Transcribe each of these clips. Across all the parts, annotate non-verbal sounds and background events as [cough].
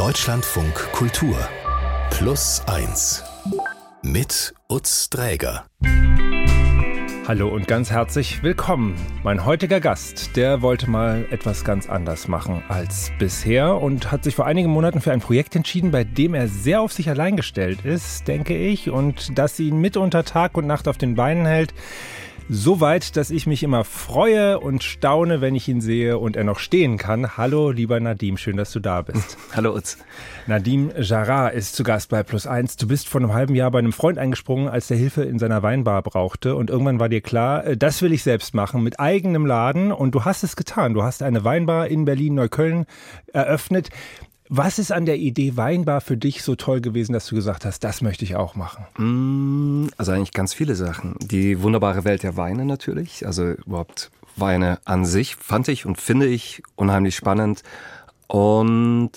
Deutschlandfunk Kultur Plus 1 mit Utz Dräger. Hallo und ganz herzlich willkommen. Mein heutiger Gast, der wollte mal etwas ganz anders machen als bisher und hat sich vor einigen Monaten für ein Projekt entschieden, bei dem er sehr auf sich allein gestellt ist, denke ich, und das ihn mitunter Tag und Nacht auf den Beinen hält. So weit, dass ich mich immer freue und staune, wenn ich ihn sehe und er noch stehen kann. Hallo, lieber Nadim, schön, dass du da bist. [laughs] Hallo Utz. Nadim Jarrah ist zu Gast bei Plus Eins. Du bist vor einem halben Jahr bei einem Freund eingesprungen, als der Hilfe in seiner Weinbar brauchte. Und irgendwann war dir klar, äh, das will ich selbst machen, mit eigenem Laden. Und du hast es getan. Du hast eine Weinbar in Berlin-Neukölln eröffnet. Was ist an der Idee Weinbar für dich so toll gewesen, dass du gesagt hast, das möchte ich auch machen? Mm, also eigentlich ganz viele Sachen. Die wunderbare Welt der Weine natürlich. Also überhaupt Weine an sich fand ich und finde ich unheimlich spannend. Und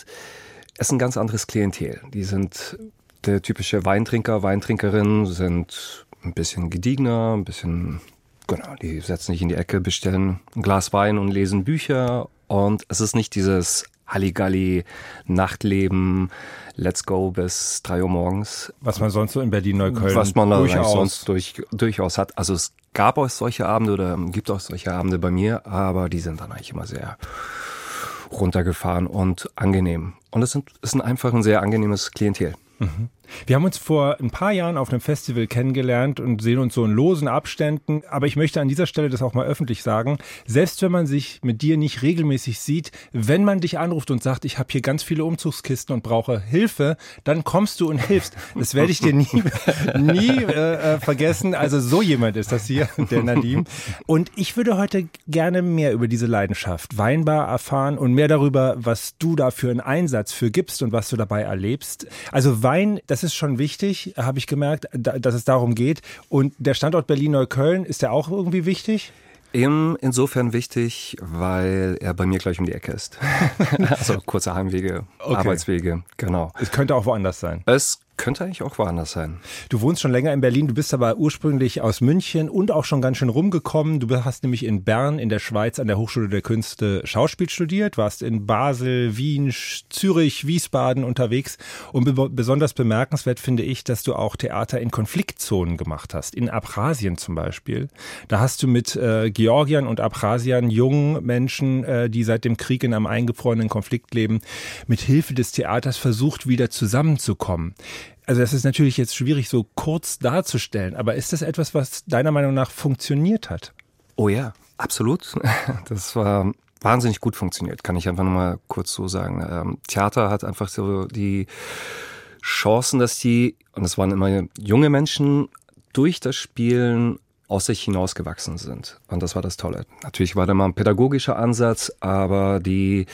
es ist ein ganz anderes Klientel. Die sind der typische Weintrinker, Weintrinkerin, sind ein bisschen gediegener, ein bisschen, genau, die setzen sich in die Ecke, bestellen ein Glas Wein und lesen Bücher. Und es ist nicht dieses Halligalli, Nachtleben, Let's Go bis drei Uhr morgens. Was man sonst so in Berlin-Neukölln Was man durchaus. sonst durch, durchaus hat. Also es gab auch solche Abende oder gibt auch solche Abende bei mir, aber die sind dann eigentlich immer sehr runtergefahren und angenehm. Und es sind, es sind einfach ein sehr angenehmes Klientel. Mhm. Wir haben uns vor ein paar Jahren auf einem Festival kennengelernt und sehen uns so in losen Abständen. Aber ich möchte an dieser Stelle das auch mal öffentlich sagen. Selbst wenn man sich mit dir nicht regelmäßig sieht, wenn man dich anruft und sagt, ich habe hier ganz viele Umzugskisten und brauche Hilfe, dann kommst du und hilfst. Das werde ich dir nie, [laughs] nie äh, äh, vergessen. Also so jemand ist das hier, der Nadim. Und ich würde heute gerne mehr über diese Leidenschaft Weinbar erfahren und mehr darüber, was du da für einen Einsatz für gibst und was du dabei erlebst. Also Wein, das ist schon wichtig, habe ich gemerkt, dass es darum geht. Und der Standort Berlin-Neukölln, ist der auch irgendwie wichtig? insofern wichtig, weil er bei mir gleich um die Ecke ist. [laughs] also kurze Heimwege, okay. Arbeitswege, genau. Es könnte auch woanders sein. Es könnte eigentlich auch woanders sein. Du wohnst schon länger in Berlin, du bist aber ursprünglich aus München und auch schon ganz schön rumgekommen. Du hast nämlich in Bern in der Schweiz an der Hochschule der Künste Schauspiel studiert, warst in Basel, Wien, Zürich, Wiesbaden unterwegs. Und be besonders bemerkenswert finde ich, dass du auch Theater in Konfliktzonen gemacht hast, in Abchasien zum Beispiel. Da hast du mit äh, Georgiern und Abchasiern, jungen Menschen, äh, die seit dem Krieg in einem eingefrorenen Konflikt leben, mit Hilfe des Theaters versucht, wieder zusammenzukommen. Also das ist natürlich jetzt schwierig so kurz darzustellen, aber ist das etwas, was deiner Meinung nach funktioniert hat? Oh ja, absolut. [laughs] Das war wahnsinnig gut funktioniert, kann ich einfach nochmal kurz so sagen. Ähm, Theater hat einfach so die Chancen, dass die, und es waren immer junge Menschen, durch das Spielen aus sich hinausgewachsen sind. Und das war das Tolle. Natürlich war da mal ein pädagogischer Ansatz, aber die,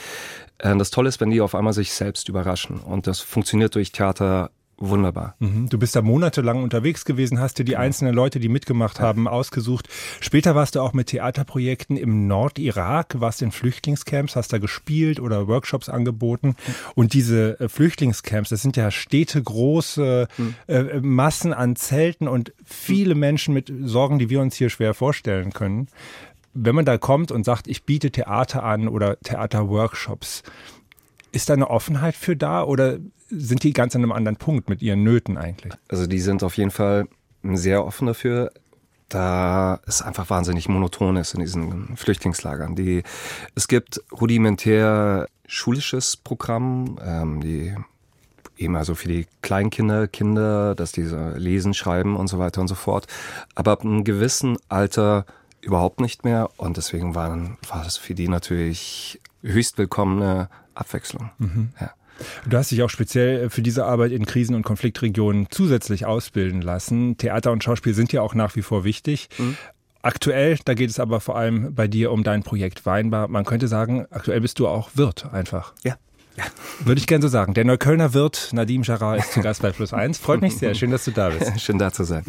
äh, das Tolle ist, wenn die auf einmal sich selbst überraschen. Und das funktioniert durch Theater wunderbar. Mhm. Du bist da monatelang unterwegs gewesen, hast dir die genau. einzelnen Leute, die mitgemacht haben, ausgesucht. Später warst du auch mit Theaterprojekten im Nordirak, warst in Flüchtlingscamps, hast da gespielt oder Workshops angeboten. Und diese äh, Flüchtlingscamps, das sind ja Städte, große mhm. äh, Massen an Zelten und viele mhm. Menschen mit Sorgen, die wir uns hier schwer vorstellen können. Wenn man da kommt und sagt, ich biete Theater an oder Theaterworkshops, ist da eine Offenheit für da oder sind die ganz an einem anderen Punkt mit ihren Nöten eigentlich? Also die sind auf jeden Fall sehr offen dafür, da es einfach wahnsinnig monoton ist in diesen Flüchtlingslagern. Die, es gibt rudimentär schulisches Programm, ähm, die eben also für die Kleinkinder, Kinder, dass diese lesen, schreiben und so weiter und so fort. Aber ab einem gewissen Alter überhaupt nicht mehr und deswegen waren, war das für die natürlich höchst willkommene Abwechslung. Mhm. Ja. Du hast dich auch speziell für diese Arbeit in Krisen- und Konfliktregionen zusätzlich ausbilden lassen. Theater und Schauspiel sind ja auch nach wie vor wichtig. Mhm. Aktuell, da geht es aber vor allem bei dir um dein Projekt Weinbar. Man könnte sagen, aktuell bist du auch Wirt einfach. Ja. ja. Würde ich gerne so sagen. Der Neuköllner Wirt Nadim Jarrah ist zu Gast bei Plus 1. Freut mich sehr. [laughs] Schön, dass du da bist. Schön da zu sein.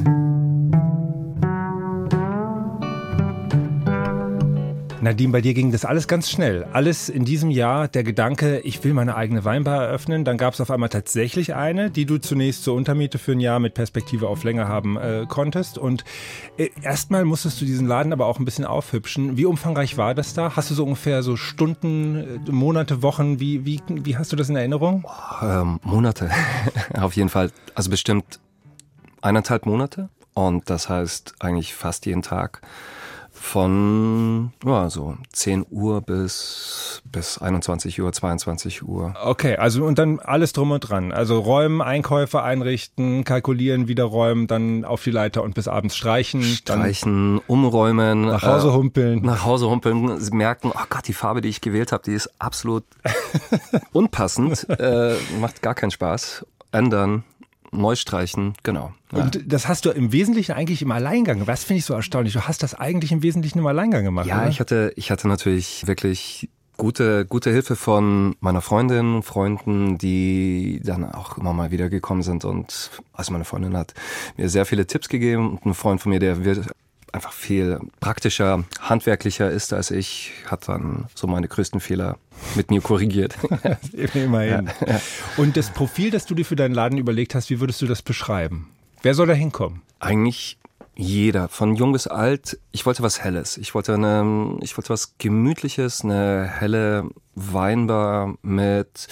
Nadine, bei dir ging das alles ganz schnell. Alles in diesem Jahr der Gedanke, ich will meine eigene Weinbar eröffnen. Dann gab es auf einmal tatsächlich eine, die du zunächst zur Untermiete für ein Jahr mit Perspektive auf länger haben äh, konntest. Und äh, erstmal musstest du diesen Laden aber auch ein bisschen aufhübschen. Wie umfangreich war das da? Hast du so ungefähr so Stunden, äh, Monate, Wochen? Wie, wie, wie hast du das in Erinnerung? Ähm, Monate, [laughs] auf jeden Fall. Also bestimmt eineinhalb Monate. Und das heißt eigentlich fast jeden Tag von ja, so 10 Uhr bis, bis 21 Uhr, 22 Uhr. Okay, also und dann alles drum und dran. Also räumen, Einkäufe einrichten, kalkulieren, wieder räumen, dann auf die Leiter und bis abends streichen. Streichen, umräumen. Nach Hause äh, humpeln. Nach Hause humpeln, merken, oh Gott, die Farbe, die ich gewählt habe, die ist absolut [laughs] unpassend, äh, macht gar keinen Spaß. Ändern, neu streichen, genau. Ja. Und das hast du im Wesentlichen eigentlich im Alleingang. Was finde ich so erstaunlich? Du hast das eigentlich im Wesentlichen im Alleingang gemacht. Ja, oder? ich hatte, ich hatte natürlich wirklich gute, gute Hilfe von meiner Freundin, Freunden, die dann auch immer mal wieder gekommen sind und also meine Freundin hat mir sehr viele Tipps gegeben und ein Freund von mir, der wird einfach viel praktischer, handwerklicher ist als ich, hat dann so meine größten Fehler mit mir korrigiert. [laughs] Immerhin. Ja. Und das Profil, das du dir für deinen Laden überlegt hast, wie würdest du das beschreiben? Wer soll da hinkommen? Eigentlich jeder, von jung bis alt. Ich wollte was Helles. Ich wollte eine, ich wollte was Gemütliches, eine helle Weinbar mit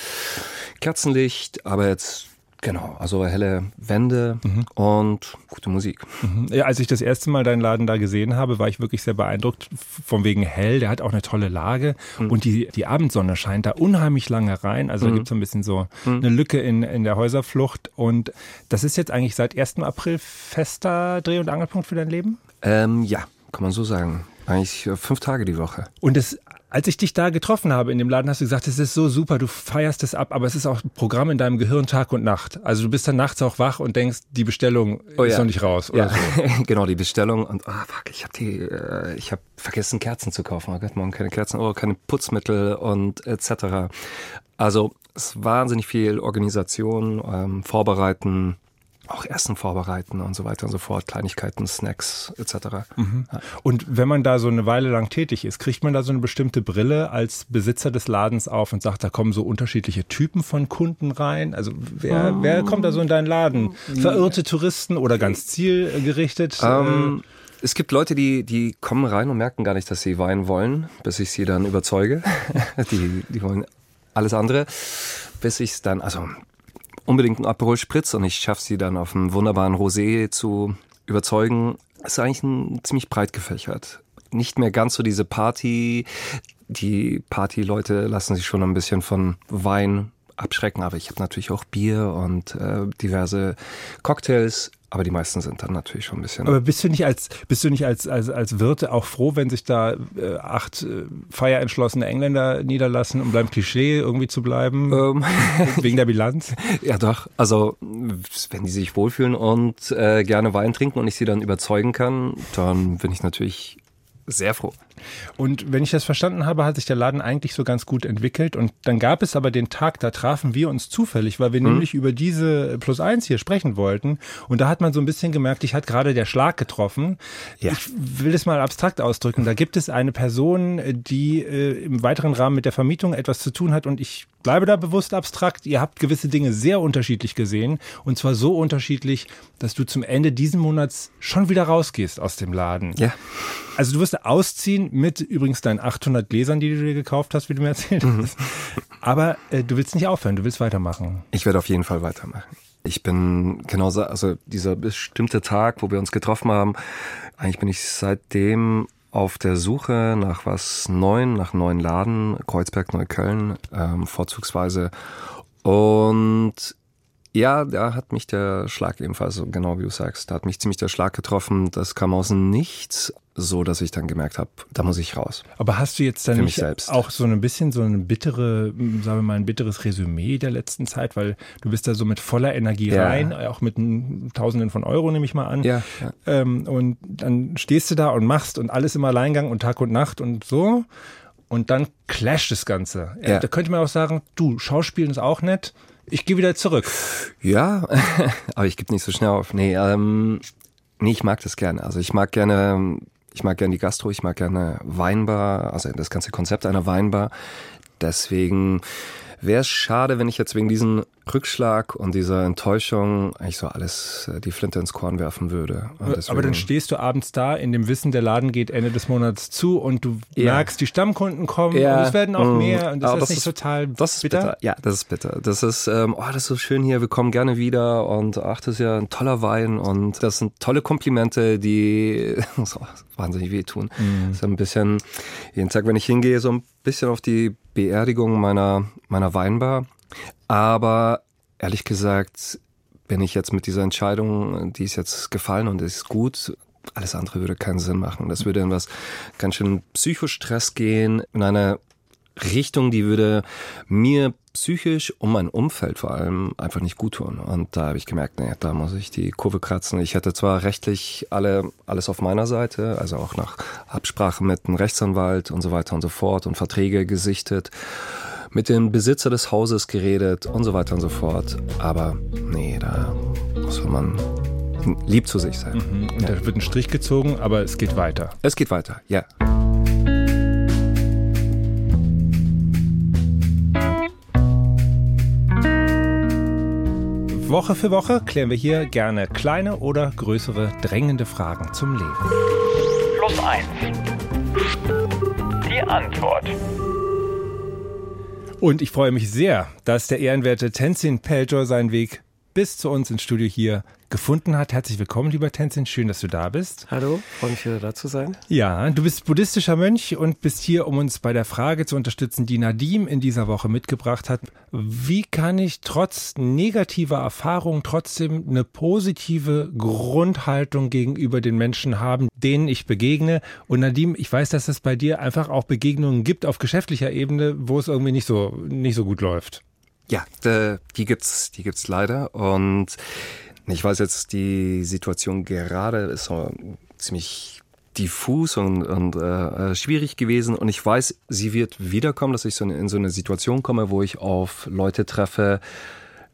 Kerzenlicht, aber jetzt Genau, also helle Wände mhm. und gute Musik. Mhm. Ja, als ich das erste Mal deinen Laden da gesehen habe, war ich wirklich sehr beeindruckt. Von wegen hell, der hat auch eine tolle Lage mhm. und die, die Abendsonne scheint da unheimlich lange rein. Also da mhm. gibt es so ein bisschen so mhm. eine Lücke in, in der Häuserflucht. Und das ist jetzt eigentlich seit 1. April fester Dreh- und Angelpunkt für dein Leben? Ähm, ja, kann man so sagen. Eigentlich äh, fünf Tage die Woche. Und das als ich dich da getroffen habe in dem Laden, hast du gesagt, es ist so super, du feierst es ab, aber es ist auch Programm in deinem Gehirn Tag und Nacht. Also du bist dann nachts auch wach und denkst, die Bestellung oh, ist ja. noch nicht raus. Oder ja, so. [laughs] genau, die Bestellung und ah oh, fuck, ich habe die, äh, ich habe vergessen Kerzen zu kaufen. Oh Gott, morgen keine Kerzen, oh keine Putzmittel und etc. Also es war wahnsinnig viel Organisation, ähm, Vorbereiten auch Essen vorbereiten und so weiter und so fort, Kleinigkeiten, Snacks etc. Mhm. Ja. Und wenn man da so eine Weile lang tätig ist, kriegt man da so eine bestimmte Brille als Besitzer des Ladens auf und sagt, da kommen so unterschiedliche Typen von Kunden rein? Also wer, um, wer kommt da so in deinen Laden? Verirrte Touristen oder ganz zielgerichtet? Ähm, es gibt Leute, die, die kommen rein und merken gar nicht, dass sie Wein wollen, bis ich sie dann überzeuge. [laughs] die, die wollen alles andere, bis ich es dann, also unbedingt einen Aperol Spritz und ich schaffe sie dann auf einen wunderbaren Rosé zu überzeugen. ist eigentlich ein, ziemlich breit gefächert. Nicht mehr ganz so diese Party. Die Partyleute lassen sich schon ein bisschen von Wein abschrecken, aber ich habe natürlich auch Bier und äh, diverse Cocktails aber die meisten sind dann natürlich schon ein bisschen. Aber bist du nicht als bist du nicht als als, als Wirte auch froh, wenn sich da äh, acht äh, feierentschlossene Engländer niederlassen, um beim Klischee irgendwie zu bleiben? Ähm. [laughs] Wegen der Bilanz? Ja doch. Also wenn die sich wohlfühlen und äh, gerne Wein trinken und ich sie dann überzeugen kann, dann bin ich natürlich sehr froh. Und wenn ich das verstanden habe, hat sich der Laden eigentlich so ganz gut entwickelt. Und dann gab es aber den Tag, da trafen wir uns zufällig, weil wir mhm. nämlich über diese Plus eins hier sprechen wollten. Und da hat man so ein bisschen gemerkt, ich hat gerade der Schlag getroffen. Ja. Ich will es mal abstrakt ausdrücken. Da gibt es eine Person, die äh, im weiteren Rahmen mit der Vermietung etwas zu tun hat. Und ich bleibe da bewusst abstrakt. Ihr habt gewisse Dinge sehr unterschiedlich gesehen. Und zwar so unterschiedlich, dass du zum Ende diesen Monats schon wieder rausgehst aus dem Laden. Ja. Also du wirst ausziehen mit übrigens deinen 800 Gläsern, die du dir gekauft hast, wie du mir erzählt mhm. hast. Aber äh, du willst nicht aufhören, du willst weitermachen. Ich werde auf jeden Fall weitermachen. Ich bin genauso, also dieser bestimmte Tag, wo wir uns getroffen haben, eigentlich bin ich seitdem auf der Suche nach was Neuen, nach neuen Laden, Kreuzberg, Neukölln, ähm, vorzugsweise. Und ja, da hat mich der Schlag ebenfalls, genau wie du sagst, da hat mich ziemlich der Schlag getroffen. Das kam aus dem Nichts, so dass ich dann gemerkt habe, da muss ich raus. Aber hast du jetzt dann nicht auch so ein bisschen so eine bittere, sagen wir mal, ein bitteres Resümee der letzten Zeit, weil du bist da so mit voller Energie ja. rein, auch mit Tausenden von Euro nehme ich mal an. Ja, ja. Ähm, und dann stehst du da und machst und alles im Alleingang und Tag und Nacht und so. Und dann clasht das Ganze. Ja. Da könnte man auch sagen, du, Schauspielen ist auch nett ich gehe wieder zurück. Ja, [laughs] aber ich gebe nicht so schnell auf. Nee, ähm, nee, ich mag das gerne. Also ich mag gerne Ich mag gerne die Gastro, ich mag gerne Weinbar, also das ganze Konzept einer Weinbar. Deswegen wäre es schade, wenn ich jetzt wegen diesem Rückschlag und dieser Enttäuschung eigentlich so alles äh, die Flinte ins Korn werfen würde. Aber dann stehst du abends da in dem Wissen, der Laden geht Ende des Monats zu und du ja. merkst, die Stammkunden kommen ja. und es werden auch mm. mehr und das, ist das nicht ist, total das ist bitter? bitter? Ja, das ist bitter. Das ist, ähm, oh, das ist so schön hier, wir kommen gerne wieder und ach, das ist ja ein toller Wein und das sind tolle Komplimente, die [laughs] so, wahnsinnig wehtun. Mm. So ein bisschen, jeden Tag, wenn ich hingehe, so ein bisschen auf die Beerdigung meiner, meiner Weinbar. Aber ehrlich gesagt bin ich jetzt mit dieser Entscheidung, die ist jetzt gefallen und ist gut. Alles andere würde keinen Sinn machen. Das würde in was ganz schön Psychostress gehen, in eine Richtung, die würde mir psychisch und mein Umfeld vor allem einfach nicht gut tun. Und da habe ich gemerkt, nee, da muss ich die Kurve kratzen. Ich hätte zwar rechtlich alle, alles auf meiner Seite, also auch nach Absprache mit einem Rechtsanwalt und so weiter und so fort und Verträge gesichtet mit dem Besitzer des Hauses geredet und so weiter und so fort. Aber nee, da muss man lieb zu sich sein. Mhm. Und ja. da wird ein Strich gezogen, aber es geht weiter. Es geht weiter, ja. Woche für Woche klären wir hier gerne kleine oder größere drängende Fragen zum Leben. Plus eins. Die Antwort. Und ich freue mich sehr, dass der ehrenwerte Tenzin Peltor seinen Weg bis zu uns ins Studio hier gefunden hat. Herzlich willkommen, lieber Tenzin. Schön, dass du da bist. Hallo, freue mich wieder da zu sein. Ja, du bist buddhistischer Mönch und bist hier, um uns bei der Frage zu unterstützen, die Nadim in dieser Woche mitgebracht hat. Wie kann ich trotz negativer Erfahrungen trotzdem eine positive Grundhaltung gegenüber den Menschen haben, denen ich begegne? Und Nadim, ich weiß, dass es bei dir einfach auch Begegnungen gibt auf geschäftlicher Ebene, wo es irgendwie nicht so, nicht so gut läuft. Ja, die gibt's, die gibt's leider und ich weiß jetzt, die Situation gerade ist ziemlich diffus und, und äh, schwierig gewesen und ich weiß, sie wird wiederkommen, dass ich so in so eine Situation komme, wo ich auf Leute treffe,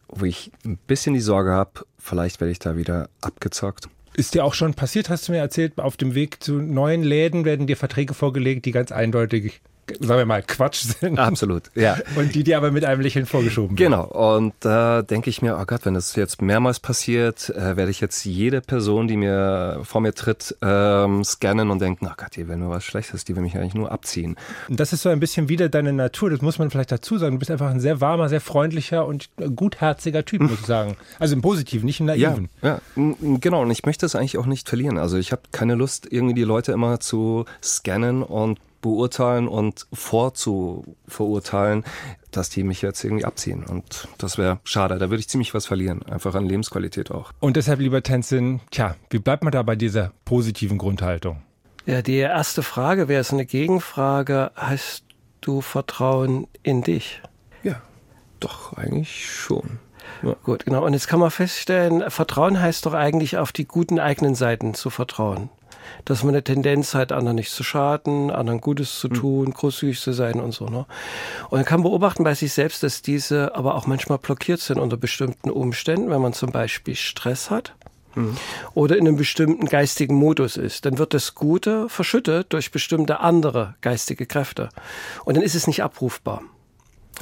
wo ich ein bisschen die Sorge habe, vielleicht werde ich da wieder abgezockt. Ist dir auch schon passiert, hast du mir erzählt, auf dem Weg zu neuen Läden werden dir Verträge vorgelegt, die ganz eindeutig sagen wir mal, Quatsch sind. Absolut, ja. Und die dir aber mit einem Lächeln vorgeschoben werden. Genau, und da denke ich mir, oh Gott, wenn das jetzt mehrmals passiert, äh, werde ich jetzt jede Person, die mir vor mir tritt, ähm, scannen und denken, oh Gott, die will nur was Schlechtes, die will mich eigentlich nur abziehen. Und das ist so ein bisschen wieder deine Natur, das muss man vielleicht dazu sagen. Du bist einfach ein sehr warmer, sehr freundlicher und gutherziger Typ, muss ich sagen. [laughs] Also im Positiven, nicht im Naiven. Ja, ja, genau, und ich möchte es eigentlich auch nicht verlieren. Also ich habe keine Lust, irgendwie die Leute immer zu scannen und beurteilen und vorzuverurteilen, dass die mich jetzt irgendwie abziehen. Und das wäre schade. Da würde ich ziemlich was verlieren. Einfach an Lebensqualität auch. Und deshalb, lieber Tenzin, tja, wie bleibt man da bei dieser positiven Grundhaltung? Ja, die erste Frage wäre es eine Gegenfrage. Hast du Vertrauen in dich? Ja, doch, eigentlich schon. Ja. Gut, genau. Und jetzt kann man feststellen, Vertrauen heißt doch eigentlich auf die guten eigenen Seiten zu vertrauen dass man eine Tendenz hat, anderen nicht zu schaden, anderen Gutes zu hm. tun, mhm. großzügig zu sein und so. Ne? Und man kann beobachten bei sich selbst, dass diese aber auch manchmal blockiert sind unter bestimmten Umständen, wenn man zum Beispiel Stress hat hm. oder in einem bestimmten geistigen Modus ist, dann wird das Gute verschüttet durch bestimmte andere geistige Kräfte. Und dann ist es nicht abrufbar.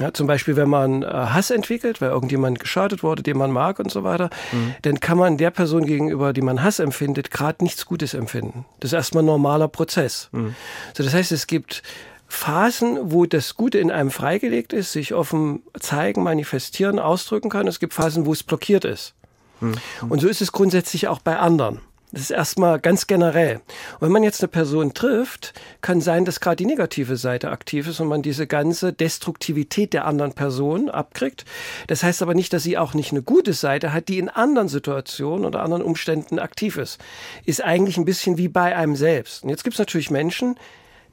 Ja, zum Beispiel, wenn man äh, Hass entwickelt, weil irgendjemand geschadet wurde, den man mag und so weiter, mhm. dann kann man der Person gegenüber, die man Hass empfindet, gerade nichts Gutes empfinden. Das ist erstmal ein normaler Prozess. Mhm. So, das heißt, es gibt Phasen, wo das Gute in einem freigelegt ist, sich offen zeigen, manifestieren, ausdrücken kann. Es gibt Phasen, wo es blockiert ist. Mhm. Und so ist es grundsätzlich auch bei anderen. Das ist erstmal ganz generell. Und wenn man jetzt eine Person trifft, kann sein, dass gerade die negative Seite aktiv ist und man diese ganze Destruktivität der anderen Person abkriegt. Das heißt aber nicht, dass sie auch nicht eine gute Seite hat, die in anderen Situationen oder anderen Umständen aktiv ist. Ist eigentlich ein bisschen wie bei einem selbst. Und jetzt gibt es natürlich Menschen,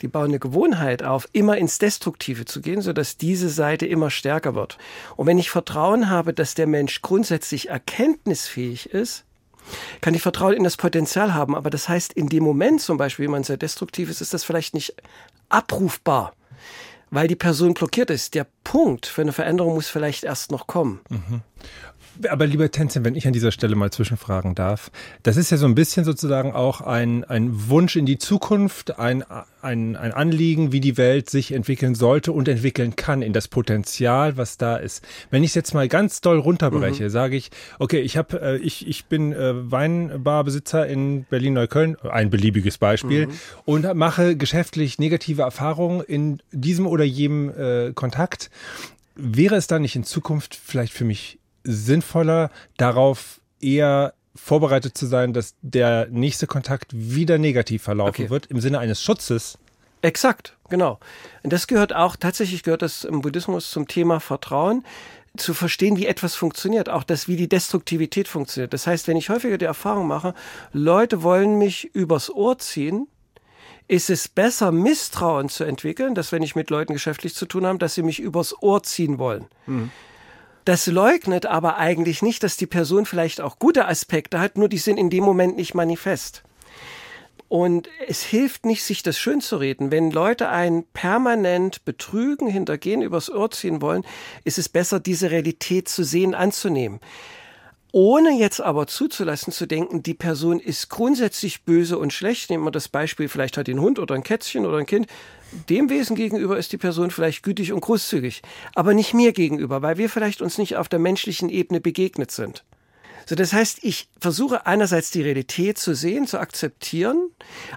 die bauen eine Gewohnheit auf, immer ins Destruktive zu gehen, sodass diese Seite immer stärker wird. Und wenn ich Vertrauen habe, dass der Mensch grundsätzlich erkenntnisfähig ist, kann ich Vertrauen in das Potenzial haben. Aber das heißt, in dem Moment zum Beispiel, wenn man sehr destruktiv ist, ist das vielleicht nicht abrufbar, weil die Person blockiert ist. Der Punkt für eine Veränderung muss vielleicht erst noch kommen. Mhm. Aber lieber Tenzin, wenn ich an dieser Stelle mal zwischenfragen darf, das ist ja so ein bisschen sozusagen auch ein, ein Wunsch in die Zukunft, ein, ein, ein Anliegen, wie die Welt sich entwickeln sollte und entwickeln kann, in das Potenzial, was da ist. Wenn ich es jetzt mal ganz doll runterbreche, mhm. sage ich, okay, ich habe, äh, ich, ich bin äh, Weinbarbesitzer in Berlin-Neukölln, ein beliebiges Beispiel, mhm. und mache geschäftlich negative Erfahrungen in diesem oder jenem äh, Kontakt. Wäre es dann nicht in Zukunft vielleicht für mich sinnvoller, darauf eher vorbereitet zu sein, dass der nächste Kontakt wieder negativ verlaufen okay. wird, im Sinne eines Schutzes. Exakt, genau. Und das gehört auch, tatsächlich gehört das im Buddhismus zum Thema Vertrauen, zu verstehen, wie etwas funktioniert, auch das, wie die Destruktivität funktioniert. Das heißt, wenn ich häufiger die Erfahrung mache, Leute wollen mich übers Ohr ziehen, ist es besser, Misstrauen zu entwickeln, dass wenn ich mit Leuten geschäftlich zu tun habe, dass sie mich übers Ohr ziehen wollen. Mhm. Das leugnet aber eigentlich nicht, dass die Person vielleicht auch gute Aspekte hat, nur die sind in dem Moment nicht manifest. Und es hilft nicht, sich das schön zu reden. Wenn Leute einen permanent betrügen, hintergehen, übers Ohr ziehen wollen, ist es besser, diese Realität zu sehen, anzunehmen. Ohne jetzt aber zuzulassen zu denken, die Person ist grundsätzlich böse und schlecht. Nehmen wir das Beispiel, vielleicht hat einen Hund oder ein Kätzchen oder ein Kind dem Wesen gegenüber ist die Person vielleicht gütig und großzügig, aber nicht mir gegenüber, weil wir vielleicht uns nicht auf der menschlichen Ebene begegnet sind. So, das heißt, ich versuche einerseits die Realität zu sehen, zu akzeptieren,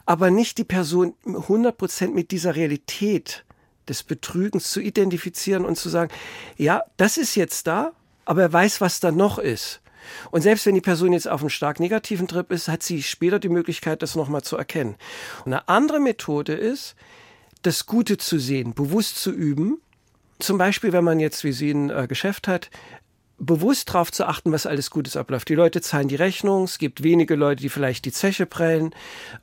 aber nicht die Person 100% mit dieser Realität des Betrügens zu identifizieren und zu sagen, ja, das ist jetzt da, aber er weiß, was da noch ist. Und selbst wenn die Person jetzt auf einem stark negativen Trip ist, hat sie später die Möglichkeit, das nochmal zu erkennen. Und eine andere Methode ist, das Gute zu sehen, bewusst zu üben. Zum Beispiel, wenn man jetzt, wie Sie ein äh, Geschäft hat, bewusst darauf zu achten, was alles Gutes abläuft. Die Leute zahlen die Rechnung, es gibt wenige Leute, die vielleicht die Zeche prellen.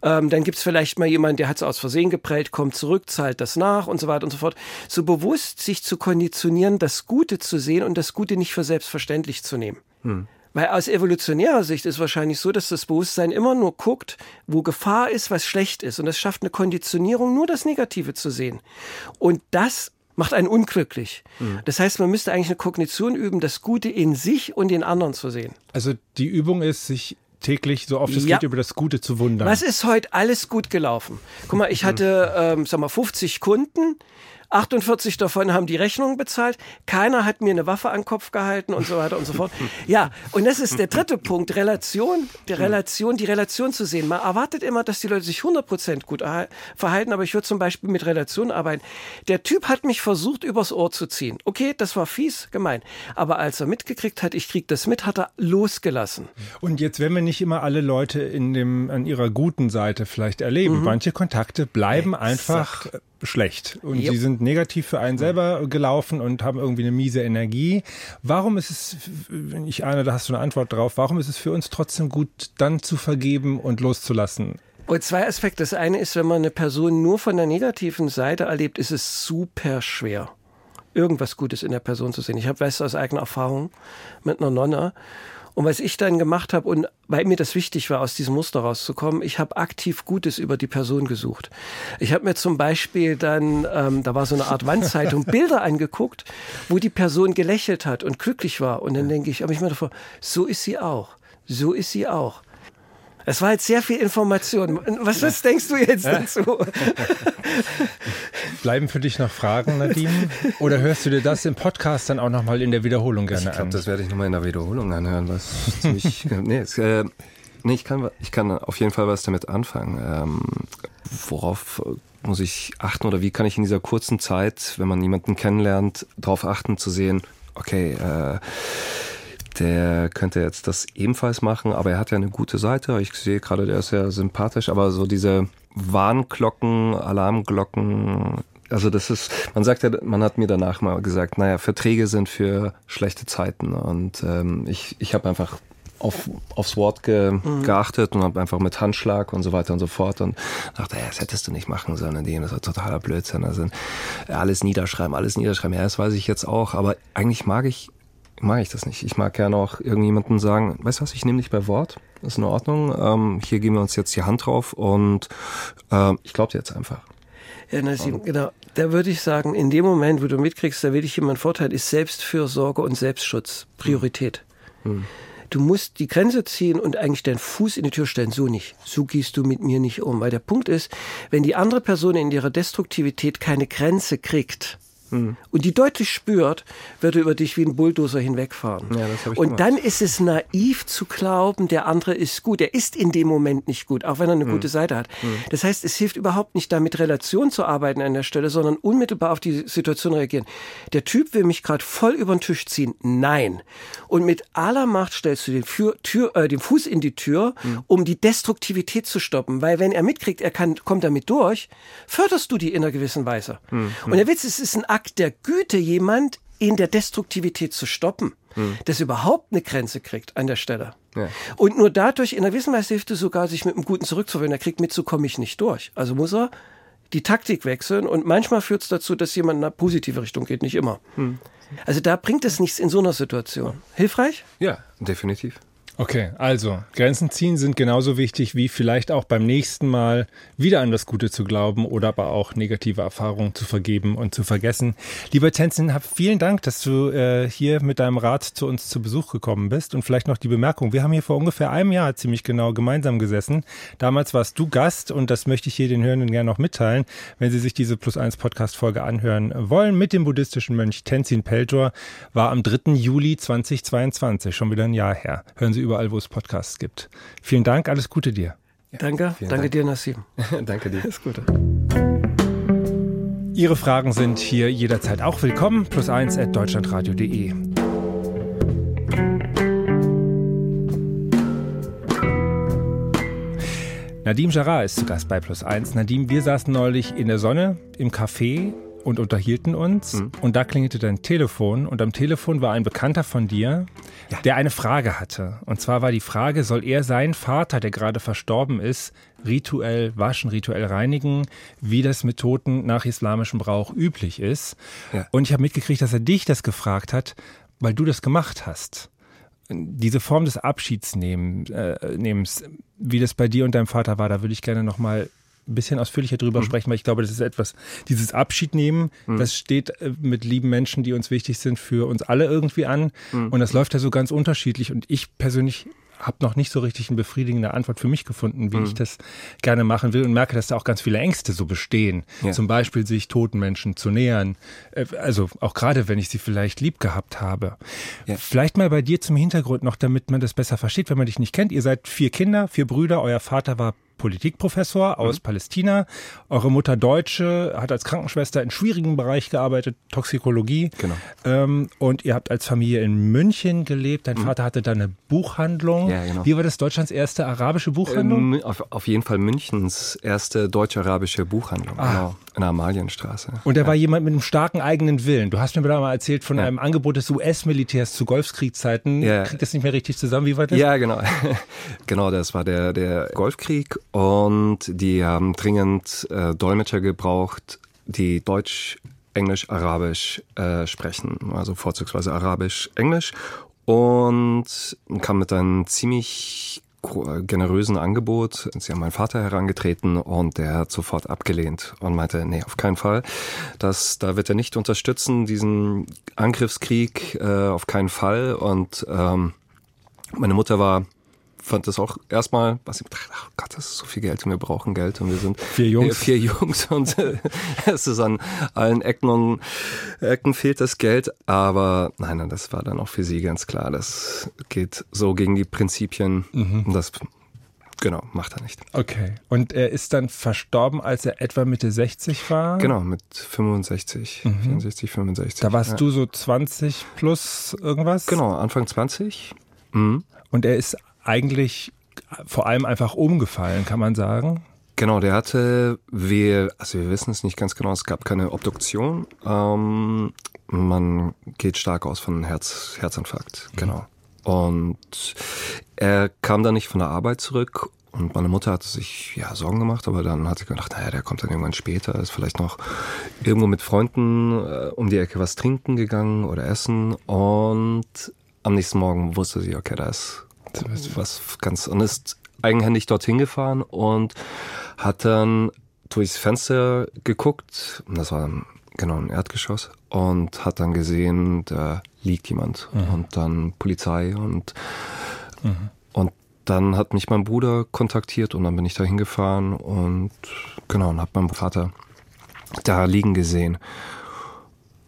Ähm, dann gibt es vielleicht mal jemanden, der hat es aus Versehen geprellt, kommt zurück, zahlt das nach und so weiter und so fort. So bewusst sich zu konditionieren, das Gute zu sehen und das Gute nicht für selbstverständlich zu nehmen. Hm. Weil aus evolutionärer Sicht ist wahrscheinlich so, dass das Bewusstsein immer nur guckt, wo Gefahr ist, was schlecht ist. Und das schafft eine Konditionierung, nur das Negative zu sehen. Und das macht einen unglücklich. Mhm. Das heißt, man müsste eigentlich eine Kognition üben, das Gute in sich und in anderen zu sehen. Also die Übung ist, sich täglich so oft es ja. geht über das Gute zu wundern. Was ist heute alles gut gelaufen? Guck mal, ich hatte, ähm, sag mal, 50 Kunden. 48 davon haben die Rechnung bezahlt. Keiner hat mir eine Waffe an den Kopf gehalten und so weiter und so fort. [laughs] Ja, und das ist der dritte Punkt. Relation, die Relation, die Relation zu sehen. Man erwartet immer, dass die Leute sich 100% gut verhalten, aber ich würde zum Beispiel mit Relation arbeiten. Der Typ hat mich versucht, übers Ohr zu ziehen. Okay, das war fies, gemein. Aber als er mitgekriegt hat, ich krieg das mit, hat er losgelassen. Und jetzt, wenn wir nicht immer alle Leute in dem, an ihrer guten Seite vielleicht erleben, mhm. manche Kontakte bleiben Exakt. einfach schlecht und yep. sie sind negativ für einen selber gelaufen und haben irgendwie eine miese Energie. Warum ist es, ich ahne, da hast du eine Antwort drauf, warum ist es für uns trotzdem gut, dann zu vergeben und loszulassen? Und zwei Aspekte. Das eine ist, wenn man eine Person nur von der negativen Seite erlebt, ist es super schwer, irgendwas Gutes in der Person zu sehen. Ich habe, weißt du, aus eigener Erfahrung mit einer Nonne, und was ich dann gemacht habe, und weil mir das wichtig war, aus diesem Muster rauszukommen, ich habe aktiv Gutes über die Person gesucht. Ich habe mir zum Beispiel dann, ähm, da war so eine Art Wandzeitung, [laughs] Bilder angeguckt, wo die Person gelächelt hat und glücklich war. Und dann denke ich, habe ich mir davor, so ist sie auch. So ist sie auch. Es war jetzt sehr viel Information. Was, was denkst du jetzt dazu? [laughs] Bleiben für dich noch Fragen, Nadine? Oder hörst du dir das im Podcast dann auch nochmal in der Wiederholung gerne ich glaub, an? Ich glaube, das werde ich nochmal in der Wiederholung anhören. Was ziemlich, [laughs] nee, es, äh, nee ich, kann, ich kann auf jeden Fall was damit anfangen. Ähm, worauf muss ich achten oder wie kann ich in dieser kurzen Zeit, wenn man jemanden kennenlernt, darauf achten zu sehen, okay, äh, der könnte jetzt das ebenfalls machen, aber er hat ja eine gute Seite. Ich sehe gerade, der ist ja sympathisch, aber so diese Warnglocken, Alarmglocken, also das ist, man sagt ja, man hat mir danach mal gesagt, naja, Verträge sind für schlechte Zeiten und ähm, ich, ich habe einfach auf, aufs Wort ge, mhm. geachtet und habe einfach mit Handschlag und so weiter und so fort und dachte, ja, das hättest du nicht machen sollen, dem, das war totaler Blödsinn. Also alles niederschreiben, alles niederschreiben. Ja, das weiß ich jetzt auch, aber eigentlich mag ich mag ich das nicht. Ich mag gerne auch irgendjemanden sagen, weißt du was, ich nehme dich bei Wort, das ist in Ordnung, ähm, hier geben wir uns jetzt die Hand drauf und äh, ich glaube dir jetzt einfach. Ja, Nassim, genau. Da würde ich sagen, in dem Moment, wo du mitkriegst, da will ich jemand Vorteil, ist Selbstfürsorge und Selbstschutz Priorität. Du musst die Grenze ziehen und eigentlich deinen Fuß in die Tür stellen. So nicht. So gehst du mit mir nicht um. Weil der Punkt ist, wenn die andere Person in ihrer Destruktivität keine Grenze kriegt, und die deutlich spürt, wird er über dich wie ein Bulldozer hinwegfahren. Ja, das ich und gemacht. dann ist es naiv zu glauben, der andere ist gut. Er ist in dem Moment nicht gut, auch wenn er eine Hm. gute Seite hat. Das heißt, es hilft überhaupt nicht, da mit Relation zu arbeiten an der Stelle, sondern unmittelbar auf die Situation reagieren. Der Typ will mich gerade voll über den Tisch ziehen. Nein. Und mit aller Macht stellst du den, Für Tür, äh, den Fuß in die Tür, Hm. um die Destruktivität zu stoppen. Weil wenn er mitkriegt, er kann, kommt damit durch, förderst du die in einer gewissen Weise. Hm. Und der Witz ist, es ist ein Akt der Güte, jemand in der Destruktivität zu stoppen, dass er überhaupt eine Grenze kriegt an der Stelle. Hm. Ja. Und nur dadurch, in einer gewissen Weise hilft es sogar, sich mit einem Guten zurückzuwenden. Er kriegt mit, so komme ich nicht durch. Also muss er die Taktik wechseln und manchmal führt es dazu, dass jemand in eine positive Richtung geht, nicht immer. Hm. Also da bringt es nichts in so einer Situation. Hilfreich? Ja, definitiv. Okay, also Grenzen ziehen sind genauso wichtig wie vielleicht auch beim nächsten Mal wieder an das Gute zu glauben oder aber auch negative Erfahrungen zu vergeben und zu vergessen. Lieber Tenzin, vielen Dank, dass du äh, hier mit deinem Rat zu uns zu Besuch gekommen bist und vielleicht noch die Bemerkung. Wir haben hier vor ungefähr einem Jahr ziemlich genau gemeinsam gesessen. Damals warst du Gast und das möchte ich hier den Hörenden gerne noch mitteilen, wenn sie sich diese Plus 1 Podcast Folge anhören wollen. Mit dem buddhistischen Mönch Tenzin Peltor war am 3. Juli 2022, schon wieder ein Jahr her. Hören Sie überall, wo es Podcasts gibt. Vielen Dank, alles Gute dir. Danke. Danke Dank. dir, Nassim. [laughs] Danke dir. Alles Gute. Ihre Fragen sind hier jederzeit auch willkommen. Plus eins at deutschlandradio.de. Nadim Jarrah ist zu Gast bei Plus eins. Nadim, wir saßen neulich in der Sonne im Café und unterhielten uns. Und da klingelte dein Telefon. Und am Telefon war ein Bekannter von dir, der eine Frage hatte. Und zwar war die Frage, soll er seinen Vater, der gerade verstorben ist, rituell waschen, rituell reinigen, wie das mit Toten nach islamischem Brauch üblich ist. Ja. Und ich habe mitgekriegt, dass er dich das gefragt hat, weil du das gemacht hast. Diese Form des Abschiedsnehmens, äh, Nehmens, wie das bei dir und deinem Vater war, da würde ich gerne nochmal ein bisschen ausführlicher drüber sprechen, weil ich glaube, das ist etwas, dieses Abschied nehmen, das steht äh, mit lieben Menschen, die uns wichtig sind, für uns alle irgendwie an. Und das läuft ja so ganz unterschiedlich. Und ich persönlich habe noch nicht so richtig eine befriedigende Antwort für mich gefunden, wie ich das gerne machen will und merke, dass da auch ganz viele Ängste so bestehen. Ja. Zum Beispiel sich toten Menschen zu nähern. Äh, Also auch gerade, wenn ich sie vielleicht lieb gehabt habe. Ja. Vielleicht mal bei dir zum Hintergrund noch, damit man das besser versteht, wenn man dich nicht kennt. Ihr seid vier Kinder, vier Brüder. Euer Vater war Politikprofessor aus Mhm. Palästina. Eure Mutter Deutsche, hat als Krankenschwester in schwierigen Bereich gearbeitet, Toxikologie. Genau. Ähm, und ihr habt als Familie in München gelebt. Dein Vater hatte da eine Buchhandlung. Mhm. Ja, genau. Wie war das Deutschlands erste arabische Buchhandlung? Ähm, auf, auf jeden Fall Münchens erste deutsch-arabische Buchhandlung. Ah. Genau. In der Amalienstraße. Und er war jemand mit einem starken eigenen Willen. Du hast mir da mal erzählt von Ja. einem Angebot des US-Militärs zu Golfkriegszeiten. Ja. Kriegt das nicht mehr richtig zusammen? Wie war das? Ja, genau. [laughs] genau, das war der, der Golfkrieg und die haben dringend äh, Dolmetscher gebraucht, die Deutsch, Englisch, Arabisch äh, sprechen, also vorzugsweise Arabisch, Englisch und kam mit einem ziemlich generösen Angebot. Sie haben meinen Vater herangetreten und der hat sofort abgelehnt und meinte, nee, auf keinen Fall. Das, da wird er nicht unterstützen, diesen Angriffskrieg, äh, auf keinen Fall. Und ähm, meine Mutter war, fand das auch erstmal, was ich dachte, ach Gott, das ist so viel Geld und wir brauchen Geld und wir sind Vier Jungs. Äh, vier Jungs und [laughs] es ist an allen Ecken und Ecken fehlt das Geld, aber nein, nein, das war dann auch für sie ganz klar, das geht so gegen die Prinzipien und das, genau, macht er nicht. Okay. Und er ist dann verstorben, als er etwa Mitte 60 war? Genau, mit 65, 64, 65. Da warst ja. du so 20 plus irgendwas? Genau, Anfang 20. Mhm. Und er ist eigentlich vor allem einfach umgefallen, kann man sagen. Genau, der hatte, wir, also wir wissen es nicht ganz genau, es gab keine Obduktion. Ähm, man geht stark aus von Herz, Herzinfarkt, genau. Und er kam dann nicht von der Arbeit zurück und meine Mutter hatte sich ja Sorgen gemacht, aber dann hat sie gedacht, naja, der kommt dann irgendwann später, ist vielleicht noch irgendwo mit Freunden äh, um die Ecke was trinken gegangen oder essen und am nächsten Morgen wusste sie, okay, da ist was ganz und ist eigenhändig dorthin gefahren und hat dann durchs Fenster geguckt, und das war genau ein Erdgeschoss, und hat dann gesehen, da liegt jemand. Mhm. Und dann Polizei und, und dann hat mich mein Bruder kontaktiert und dann bin ich da hingefahren und genau, und hab meinen Vater da liegen gesehen.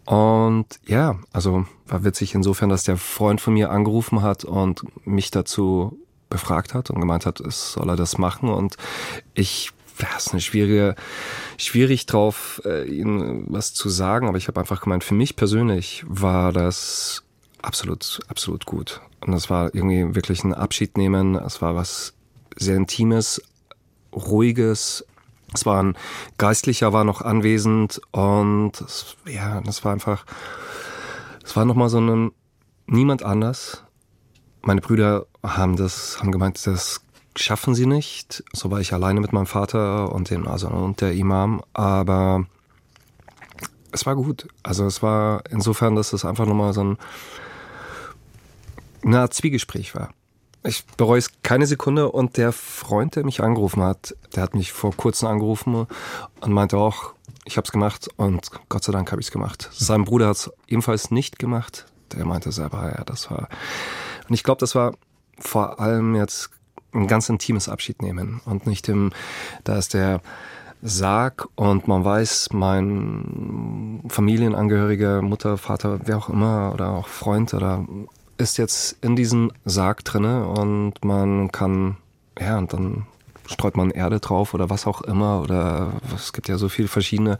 Und ja, also war witzig insofern, dass der Freund von mir angerufen hat und mich dazu befragt hat und gemeint hat, es soll er das machen. Und ich, ja, ist eine schwierige, schwierig drauf, äh, ihnen was zu sagen, aber ich habe einfach gemeint, für mich persönlich war das absolut, absolut gut. Und das war irgendwie wirklich ein Abschied nehmen. Es war was sehr Intimes, Ruhiges. Es war ein Geistlicher war noch anwesend und es, ja, das war einfach, es war nochmal so ein, niemand anders. Meine Brüder haben das, haben gemeint, das schaffen sie nicht. So war ich alleine mit meinem Vater und dem, also, und der Imam. Aber es war gut. Also es war insofern, dass es einfach nochmal so ein, eine Art Zwiegespräch war. Ich bereue es keine Sekunde und der Freund, der mich angerufen hat, der hat mich vor kurzem angerufen und meinte auch, ich habe es gemacht und Gott sei Dank habe ich es gemacht. Sein Bruder hat es ebenfalls nicht gemacht. Der meinte selber, ja, das war. Und ich glaube, das war vor allem jetzt ein ganz intimes Abschied nehmen und nicht im, da ist der Sarg und man weiß, mein Familienangehöriger, Mutter, Vater, wer auch immer oder auch Freund oder ist jetzt in diesem Sarg drinne und man kann, ja, und dann streut man Erde drauf oder was auch immer oder es gibt ja so viele verschiedene,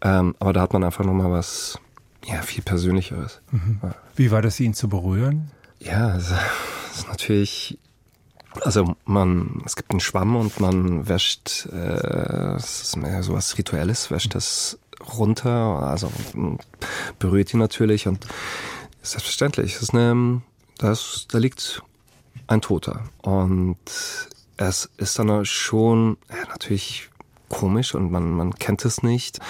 ähm, aber da hat man einfach nochmal was, ja, viel Persönlicheres. Ja. Wie war das, ihn zu berühren? Ja, es ist natürlich, also man, es gibt einen Schwamm und man wäscht, äh, es ist mehr so was Rituelles, wäscht das runter, also berührt ihn natürlich und selbstverständlich, es ist eine, da, ist, da liegt ein Toter und es ist dann schon, ja, natürlich komisch und man, man kennt es nicht,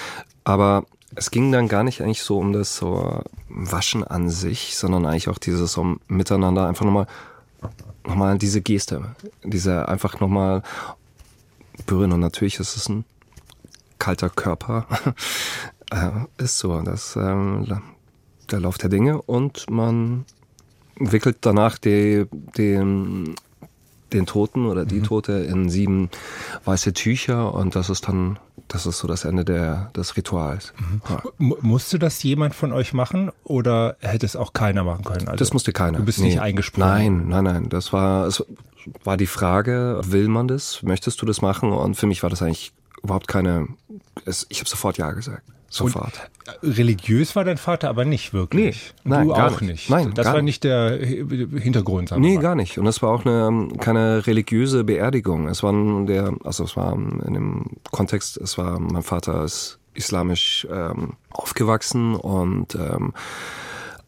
aber es ging dann gar nicht eigentlich so um das so Waschen an sich, sondern eigentlich auch dieses so Miteinander einfach nochmal nochmal diese Geste, diese einfach nochmal berühren. Und natürlich ist es ein kalter Körper. [laughs] äh, ist so, das ähm, der Lauf der Dinge und man wickelt danach die, den, den Toten oder die Tote in sieben weiße Tücher und das ist dann, das ist so das Ende der, des Rituals. Ja. M musste das jemand von euch machen oder hätte es auch keiner machen können? Also, Das musste keiner. Du bist nicht eingesprungen. Nein, nein, nein. Das war, es war die Frage, will man das? Möchtest du das machen? Und für mich war das eigentlich überhaupt keine, es, ich habe sofort Ja gesagt. Sofort. Religiös war dein Vater aber nicht wirklich. Nee, nein, du gar auch nicht. nicht. Nein, das war nicht. der Hi- Hintergrund. Sagen Nee, mal. gar nicht. Und es war auch eine, keine religiöse Beerdigung. Es war der, also es war in dem Kontext, es war, mein Vater ist islamisch ähm, aufgewachsen und ähm,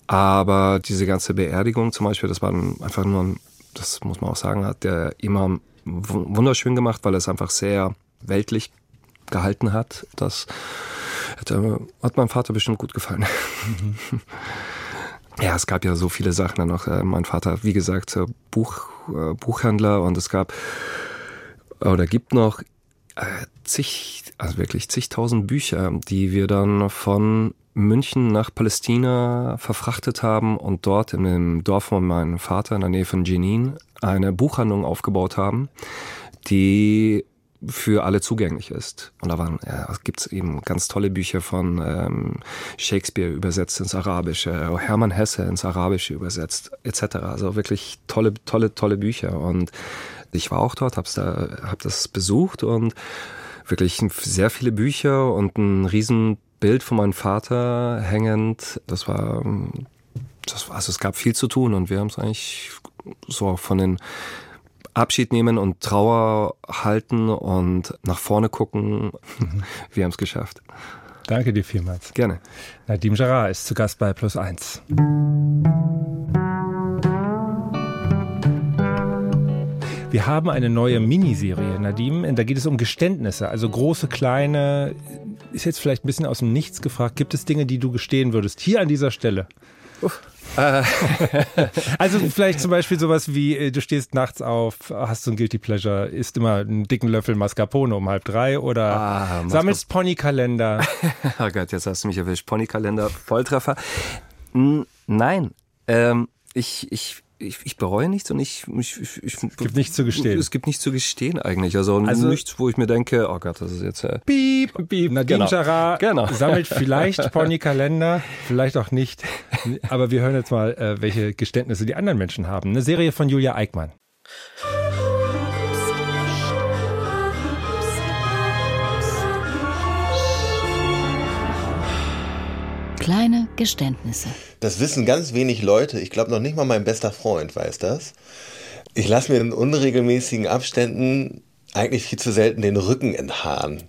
aber diese ganze Beerdigung zum Beispiel, das war ein- einfach nur ein, das muss man auch sagen, hat der Imam wu- wunderschön gemacht, weil er es einfach sehr weltlich gehalten hat. Das hätte, hat meinem Vater bestimmt gut gefallen. [laughs] Ja, es gab ja so viele Sachen dann noch. Äh, mein Vater, wie gesagt, äh, Buch, äh, Buchhändler und es gab oder gibt noch zig, also wirklich zigtausend Bücher, die wir dann von München nach Palästina verfrachtet haben und dort in dem Dorf von meinem Vater in der Nähe von Jenin eine Buchhandlung aufgebaut haben, die für alle zugänglich ist. Und da waren, ja, es gibt eben ganz tolle Bücher von ähm, Shakespeare übersetzt ins Arabische, Hermann Hesse ins Arabische übersetzt, etc. Also wirklich tolle, tolle, tolle Bücher. Und ich war auch dort, hab's da, hab das besucht und wirklich sehr viele Bücher und ein Riesenbild von meinem Vater hängend. Das war, das also es gab viel zu tun und wir haben es eigentlich so von den Abschied nehmen und Trauer halten und nach vorne gucken. [laughs] Wir haben es geschafft. Danke dir vielmals. Gerne. Nadim Jarrah ist zu Gast bei Plus 1. Wir haben eine neue Miniserie, Nadim. Da geht es um Geständnisse, also große, kleine. Ist jetzt vielleicht ein bisschen aus dem Nichts gefragt. Gibt es Dinge, die du gestehen würdest? Hier an dieser Stelle. [laughs] also vielleicht zum Beispiel sowas wie, äh, du stehst nachts auf, hast so ein Guilty Pleasure, isst immer einen dicken Löffel Mascarpone um halb drei oder Ah, sammelst Ponykalender. [laughs] Oh Gott, jetzt hast du mich erwischt. Ponykalender, Volltreffer. Nein, ähm, ich, ich, ich, ich bereue nichts und ich, ich, ich, ich es gibt nichts zu gestehen. Es gibt nichts zu gestehen eigentlich. Also, Also- nichts, wo ich mir denke, oh Gott, das ist jetzt äh, Piep, piep. Nadine Genau. Genau. sammelt vielleicht [laughs] Ponykalender, vielleicht auch nicht. [laughs] Aber wir hören jetzt mal, äh, welche Geständnisse die anderen Menschen haben. Eine Serie von Julia Eickmann. Kleine Geständnisse. Das wissen ganz wenig Leute. Ich glaube noch nicht mal mein bester Freund weiß das. Ich lasse mir in unregelmäßigen Abständen eigentlich viel zu selten den Rücken enthaaren.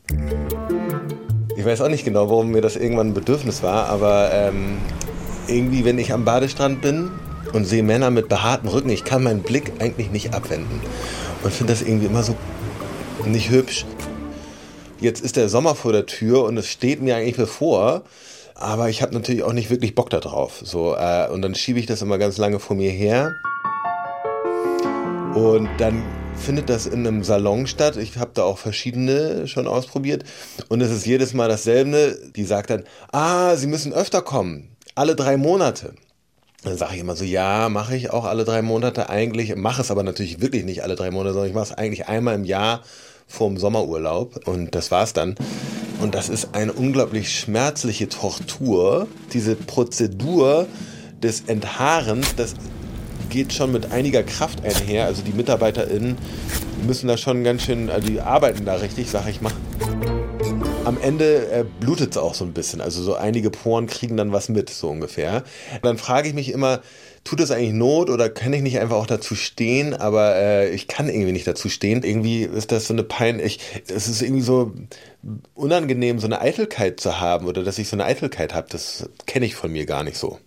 Ich weiß auch nicht genau, warum mir das irgendwann ein Bedürfnis war, aber ähm, irgendwie, wenn ich am Badestrand bin und sehe Männer mit behaartem Rücken, ich kann meinen Blick eigentlich nicht abwenden und finde das irgendwie immer so nicht hübsch. Jetzt ist der Sommer vor der Tür und es steht mir eigentlich bevor, aber ich habe natürlich auch nicht wirklich Bock darauf. So, äh, und dann schiebe ich das immer ganz lange vor mir her. Und dann findet das in einem Salon statt. Ich habe da auch verschiedene schon ausprobiert. Und es ist jedes Mal dasselbe. Die sagt dann, ah, Sie müssen öfter kommen. Alle drei Monate. Dann sage ich immer so, ja, mache ich auch alle drei Monate eigentlich. Mache es aber natürlich wirklich nicht alle drei Monate, sondern ich mache es eigentlich einmal im Jahr vorm Sommerurlaub. Und das war's dann. Und das ist eine unglaublich schmerzliche Tortur. Diese Prozedur des Enthaarens, das geht schon mit einiger Kraft einher. Also die MitarbeiterInnen müssen da schon ganz schön, also die arbeiten da richtig, sag ich mal. Am Ende äh, blutet es auch so ein bisschen. Also so einige Poren kriegen dann was mit, so ungefähr. Dann frage ich mich immer, tut das eigentlich Not oder kann ich nicht einfach auch dazu stehen? Aber äh, ich kann irgendwie nicht dazu stehen. Irgendwie ist das so eine Pein. Es ist irgendwie so unangenehm, so eine Eitelkeit zu haben oder dass ich so eine Eitelkeit habe. Das kenne ich von mir gar nicht so.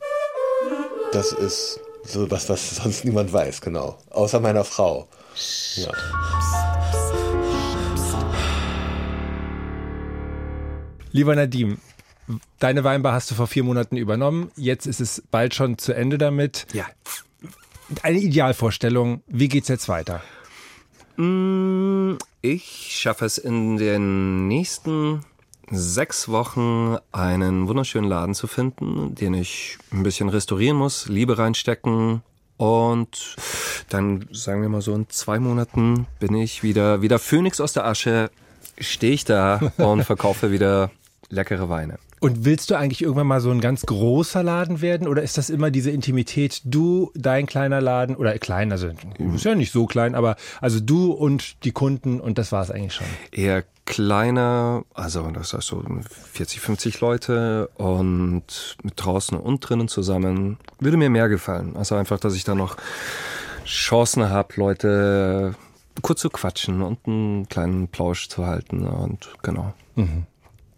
Das ist so was, was sonst niemand weiß, genau. Außer meiner Frau. Ja. Lieber Nadim, deine Weinbar hast du vor vier Monaten übernommen. Jetzt ist es bald schon zu Ende damit. ja. Eine Idealvorstellung. Wie geht's jetzt weiter? Mm, Ich schaffe es in den nächsten sechs Wochen einen wunderschönen Laden zu finden, den ich ein bisschen restaurieren muss, Liebe reinstecken und dann sagen wir mal so in zwei Monaten bin ich wieder wieder Phönix aus der Asche, stehe ich da [laughs] und verkaufe wieder leckere Weine. Und willst du eigentlich irgendwann mal so ein ganz großer Laden werden oder ist das immer diese Intimität, du, dein kleiner Laden oder klein, also ist ja nicht so klein, aber also du und die Kunden und das war es eigentlich schon. eher kleiner, also das heißt so 40, 50 Leute und mit draußen und drinnen zusammen. Würde mir mehr gefallen. Also einfach, dass ich da noch Chancen habe, Leute kurz zu quatschen und einen kleinen Plausch zu halten und genau.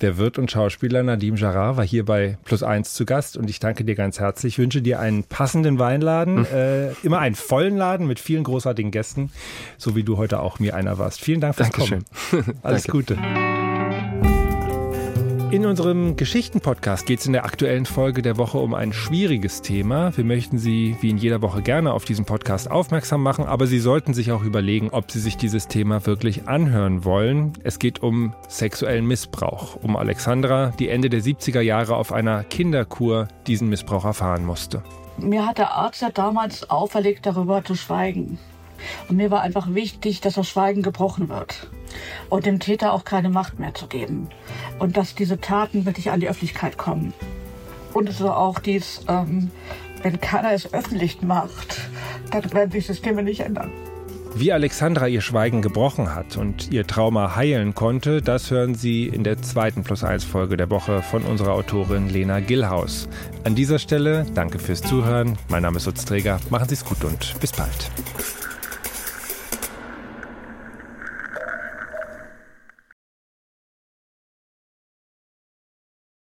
Der Wirt und Schauspieler Nadim Jarrah war hier bei Plus Eins zu Gast und ich danke dir ganz herzlich. Ich wünsche dir einen passenden Weinladen, äh, immer einen vollen Laden mit vielen großartigen Gästen, so wie du heute auch mir einer warst. Vielen Dank fürs Dankeschön. Kommen. [laughs] Alles Gute. In unserem Geschichten-Podcast geht es in der aktuellen Folge der Woche um ein schwieriges Thema. Wir möchten Sie wie in jeder Woche gerne auf diesen Podcast aufmerksam machen, aber Sie sollten sich auch überlegen, ob Sie sich dieses Thema wirklich anhören wollen. Es geht um sexuellen Missbrauch, um Alexandra, die Ende der 70er Jahre auf einer Kinderkur diesen Missbrauch erfahren musste. Mir hat der Arzt ja damals auferlegt, darüber zu schweigen. Und mir war einfach wichtig, dass das Schweigen gebrochen wird. Und dem Täter auch keine Macht mehr zu geben. Und dass diese Taten wirklich an die Öffentlichkeit kommen. Und so auch dies, ähm, wenn keiner es öffentlich macht, dann werden sich Systeme nicht ändern. Wie Alexandra ihr Schweigen gebrochen hat und ihr Trauma heilen konnte, das hören Sie in der zweiten Plus 1 Folge der Woche von unserer Autorin Lena Gillhaus. An dieser Stelle danke fürs Zuhören. Mein Name ist Utz Träger. Machen Sie es gut und bis bald.